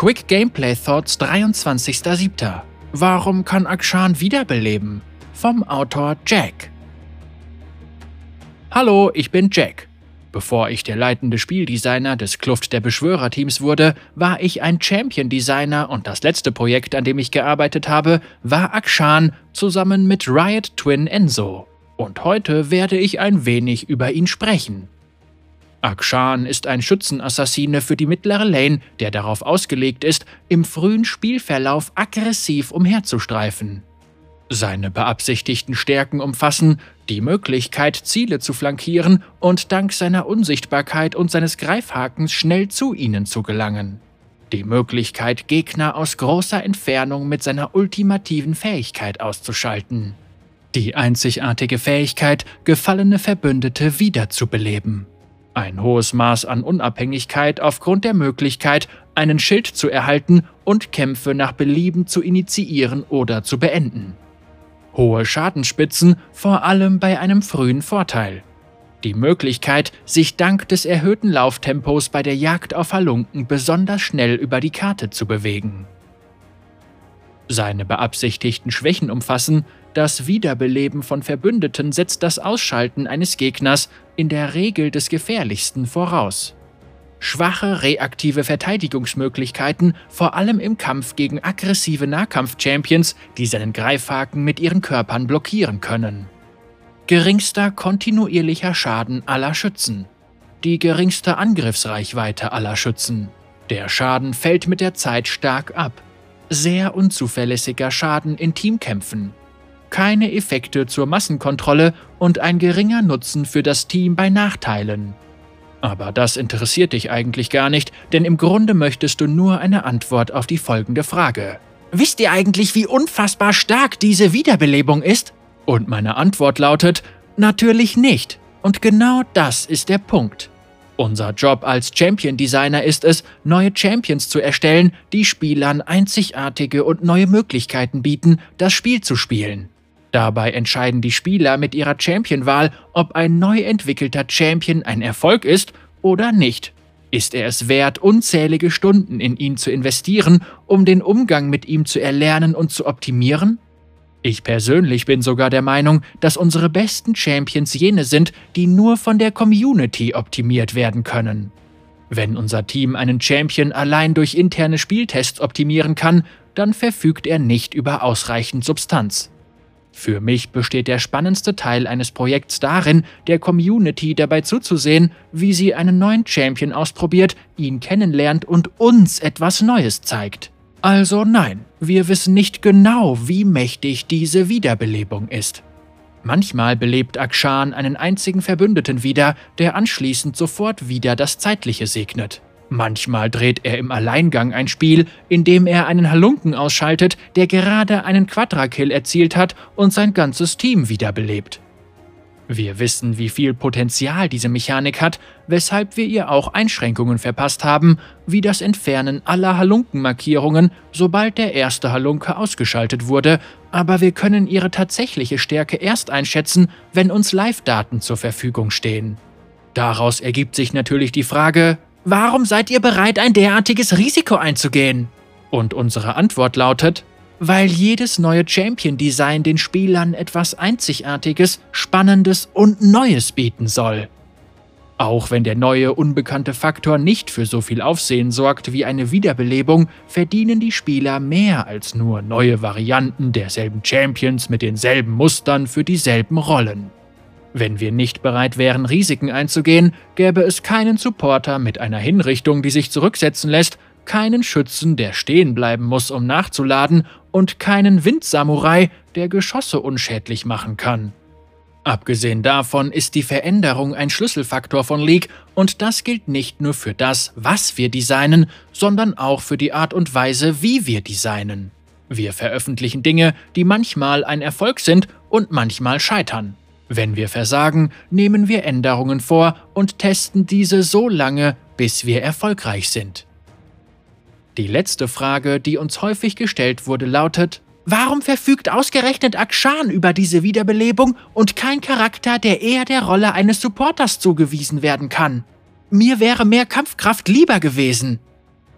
Quick Gameplay Thoughts 23.07. Warum kann Akshan wiederbeleben? Vom Autor Jack. Hallo, ich bin Jack. Bevor ich der leitende Spieldesigner des Kluft der Beschwörerteams wurde, war ich ein Champion-Designer und das letzte Projekt, an dem ich gearbeitet habe, war Akshan zusammen mit Riot Twin Enzo. Und heute werde ich ein wenig über ihn sprechen. Akshan ist ein Schützenassassine für die mittlere Lane, der darauf ausgelegt ist, im frühen Spielverlauf aggressiv umherzustreifen. Seine beabsichtigten Stärken umfassen die Möglichkeit, Ziele zu flankieren und dank seiner Unsichtbarkeit und seines Greifhakens schnell zu ihnen zu gelangen. Die Möglichkeit, Gegner aus großer Entfernung mit seiner ultimativen Fähigkeit auszuschalten. Die einzigartige Fähigkeit, gefallene Verbündete wiederzubeleben. Ein hohes Maß an Unabhängigkeit aufgrund der Möglichkeit, einen Schild zu erhalten und Kämpfe nach Belieben zu initiieren oder zu beenden. Hohe Schadenspitzen, vor allem bei einem frühen Vorteil. Die Möglichkeit, sich dank des erhöhten Lauftempos bei der Jagd auf Halunken besonders schnell über die Karte zu bewegen. Seine beabsichtigten Schwächen umfassen das Wiederbeleben von Verbündeten setzt das Ausschalten eines Gegners in der Regel des Gefährlichsten voraus. Schwache reaktive Verteidigungsmöglichkeiten, vor allem im Kampf gegen aggressive Nahkampf-Champions, die seinen Greifhaken mit ihren Körpern blockieren können. Geringster kontinuierlicher Schaden aller Schützen. Die geringste Angriffsreichweite aller Schützen. Der Schaden fällt mit der Zeit stark ab. Sehr unzuverlässiger Schaden in Teamkämpfen keine Effekte zur Massenkontrolle und ein geringer Nutzen für das Team bei Nachteilen. Aber das interessiert dich eigentlich gar nicht, denn im Grunde möchtest du nur eine Antwort auf die folgende Frage. Wisst ihr eigentlich, wie unfassbar stark diese Wiederbelebung ist? Und meine Antwort lautet, natürlich nicht. Und genau das ist der Punkt. Unser Job als Champion Designer ist es, neue Champions zu erstellen, die Spielern einzigartige und neue Möglichkeiten bieten, das Spiel zu spielen. Dabei entscheiden die Spieler mit ihrer Champion-Wahl, ob ein neu entwickelter Champion ein Erfolg ist oder nicht. Ist er es wert, unzählige Stunden in ihn zu investieren, um den Umgang mit ihm zu erlernen und zu optimieren? Ich persönlich bin sogar der Meinung, dass unsere besten Champions jene sind, die nur von der Community optimiert werden können. Wenn unser Team einen Champion allein durch interne Spieltests optimieren kann, dann verfügt er nicht über ausreichend Substanz. Für mich besteht der spannendste Teil eines Projekts darin, der Community dabei zuzusehen, wie sie einen neuen Champion ausprobiert, ihn kennenlernt und uns etwas Neues zeigt. Also nein, wir wissen nicht genau, wie mächtig diese Wiederbelebung ist. Manchmal belebt Akshan einen einzigen Verbündeten wieder, der anschließend sofort wieder das Zeitliche segnet. Manchmal dreht er im Alleingang ein Spiel, in dem er einen Halunken ausschaltet, der gerade einen Quadra-Kill erzielt hat und sein ganzes Team wiederbelebt. Wir wissen, wie viel Potenzial diese Mechanik hat, weshalb wir ihr auch Einschränkungen verpasst haben, wie das Entfernen aller Halunkenmarkierungen, sobald der erste Halunke ausgeschaltet wurde, aber wir können ihre tatsächliche Stärke erst einschätzen, wenn uns Live-Daten zur Verfügung stehen. Daraus ergibt sich natürlich die Frage, Warum seid ihr bereit, ein derartiges Risiko einzugehen? Und unsere Antwort lautet, weil jedes neue Champion-Design den Spielern etwas Einzigartiges, Spannendes und Neues bieten soll. Auch wenn der neue, unbekannte Faktor nicht für so viel Aufsehen sorgt wie eine Wiederbelebung, verdienen die Spieler mehr als nur neue Varianten derselben Champions mit denselben Mustern für dieselben Rollen. Wenn wir nicht bereit wären, Risiken einzugehen, gäbe es keinen Supporter mit einer Hinrichtung, die sich zurücksetzen lässt, keinen Schützen, der stehen bleiben muss, um nachzuladen, und keinen Windsamurai, der Geschosse unschädlich machen kann. Abgesehen davon ist die Veränderung ein Schlüsselfaktor von League und das gilt nicht nur für das, was wir designen, sondern auch für die Art und Weise, wie wir designen. Wir veröffentlichen Dinge, die manchmal ein Erfolg sind und manchmal scheitern. Wenn wir versagen, nehmen wir Änderungen vor und testen diese so lange, bis wir erfolgreich sind. Die letzte Frage, die uns häufig gestellt wurde, lautet, Warum verfügt ausgerechnet Akshan über diese Wiederbelebung und kein Charakter, der eher der Rolle eines Supporters zugewiesen werden kann? Mir wäre mehr Kampfkraft lieber gewesen.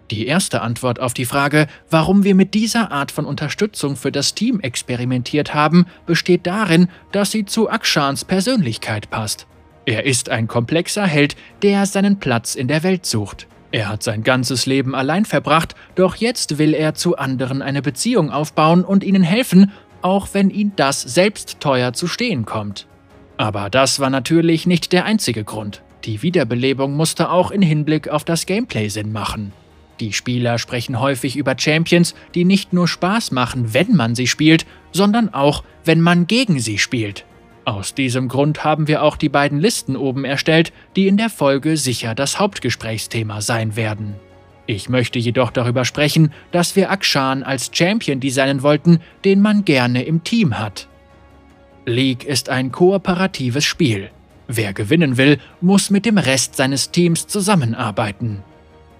Die erste Antwort auf die Frage, warum wir mit dieser Art von Unterstützung für das Team experimentiert haben, besteht darin, dass sie zu Akshans Persönlichkeit passt. Er ist ein komplexer Held, der seinen Platz in der Welt sucht. Er hat sein ganzes Leben allein verbracht, doch jetzt will er zu anderen eine Beziehung aufbauen und ihnen helfen, auch wenn ihn das selbst teuer zu stehen kommt. Aber das war natürlich nicht der einzige Grund. Die Wiederbelebung musste auch in Hinblick auf das Gameplay Sinn machen. Die Spieler sprechen häufig über Champions, die nicht nur Spaß machen, wenn man sie spielt, sondern auch, wenn man gegen sie spielt. Aus diesem Grund haben wir auch die beiden Listen oben erstellt, die in der Folge sicher das Hauptgesprächsthema sein werden. Ich möchte jedoch darüber sprechen, dass wir Akshan als Champion designen wollten, den man gerne im Team hat. League ist ein kooperatives Spiel. Wer gewinnen will, muss mit dem Rest seines Teams zusammenarbeiten.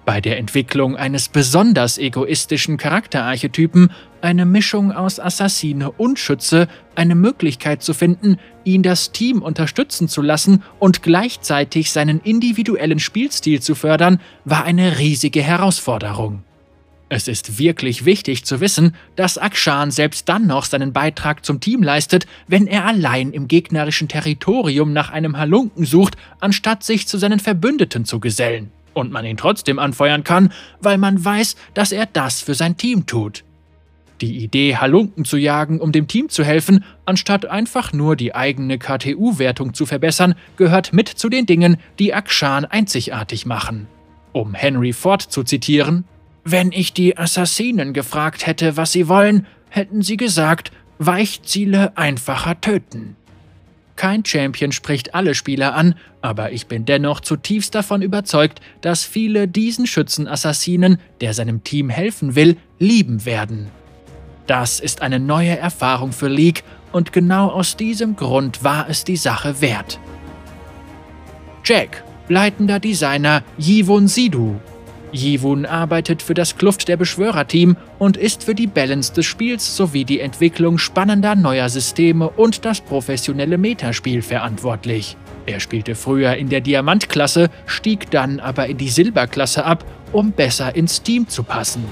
Bei der Entwicklung eines besonders egoistischen Charakterarchetypen, eine Mischung aus Assassine und Schütze, eine Möglichkeit zu finden, ihn das Team unterstützen zu lassen und gleichzeitig seinen individuellen Spielstil zu fördern, war eine riesige Herausforderung. Es ist wirklich wichtig zu wissen, dass Akshan selbst dann noch seinen Beitrag zum Team leistet, wenn er allein im gegnerischen Territorium nach einem Halunken sucht, anstatt sich zu seinen Verbündeten zu gesellen und man ihn trotzdem anfeuern kann, weil man weiß, dass er das für sein Team tut. Die Idee, Halunken zu jagen, um dem Team zu helfen, anstatt einfach nur die eigene KTU-Wertung zu verbessern, gehört mit zu den Dingen, die Akshan einzigartig machen. Um Henry Ford zu zitieren, wenn ich die Assassinen gefragt hätte, was sie wollen, hätten sie gesagt, Weichziele einfacher töten. Kein Champion spricht alle Spieler an, aber ich bin dennoch zutiefst davon überzeugt, dass viele diesen Schützen-Assassinen, der seinem Team helfen will, lieben werden. Das ist eine neue Erfahrung für League und genau aus diesem Grund war es die Sache wert. Jack, leitender Designer Yivon Sidu, Jiwun arbeitet für das Kluft der Beschwörer-Team und ist für die Balance des Spiels sowie die Entwicklung spannender neuer Systeme und das professionelle Metaspiel verantwortlich. Er spielte früher in der Diamantklasse, stieg dann aber in die Silberklasse ab, um besser ins Team zu passen.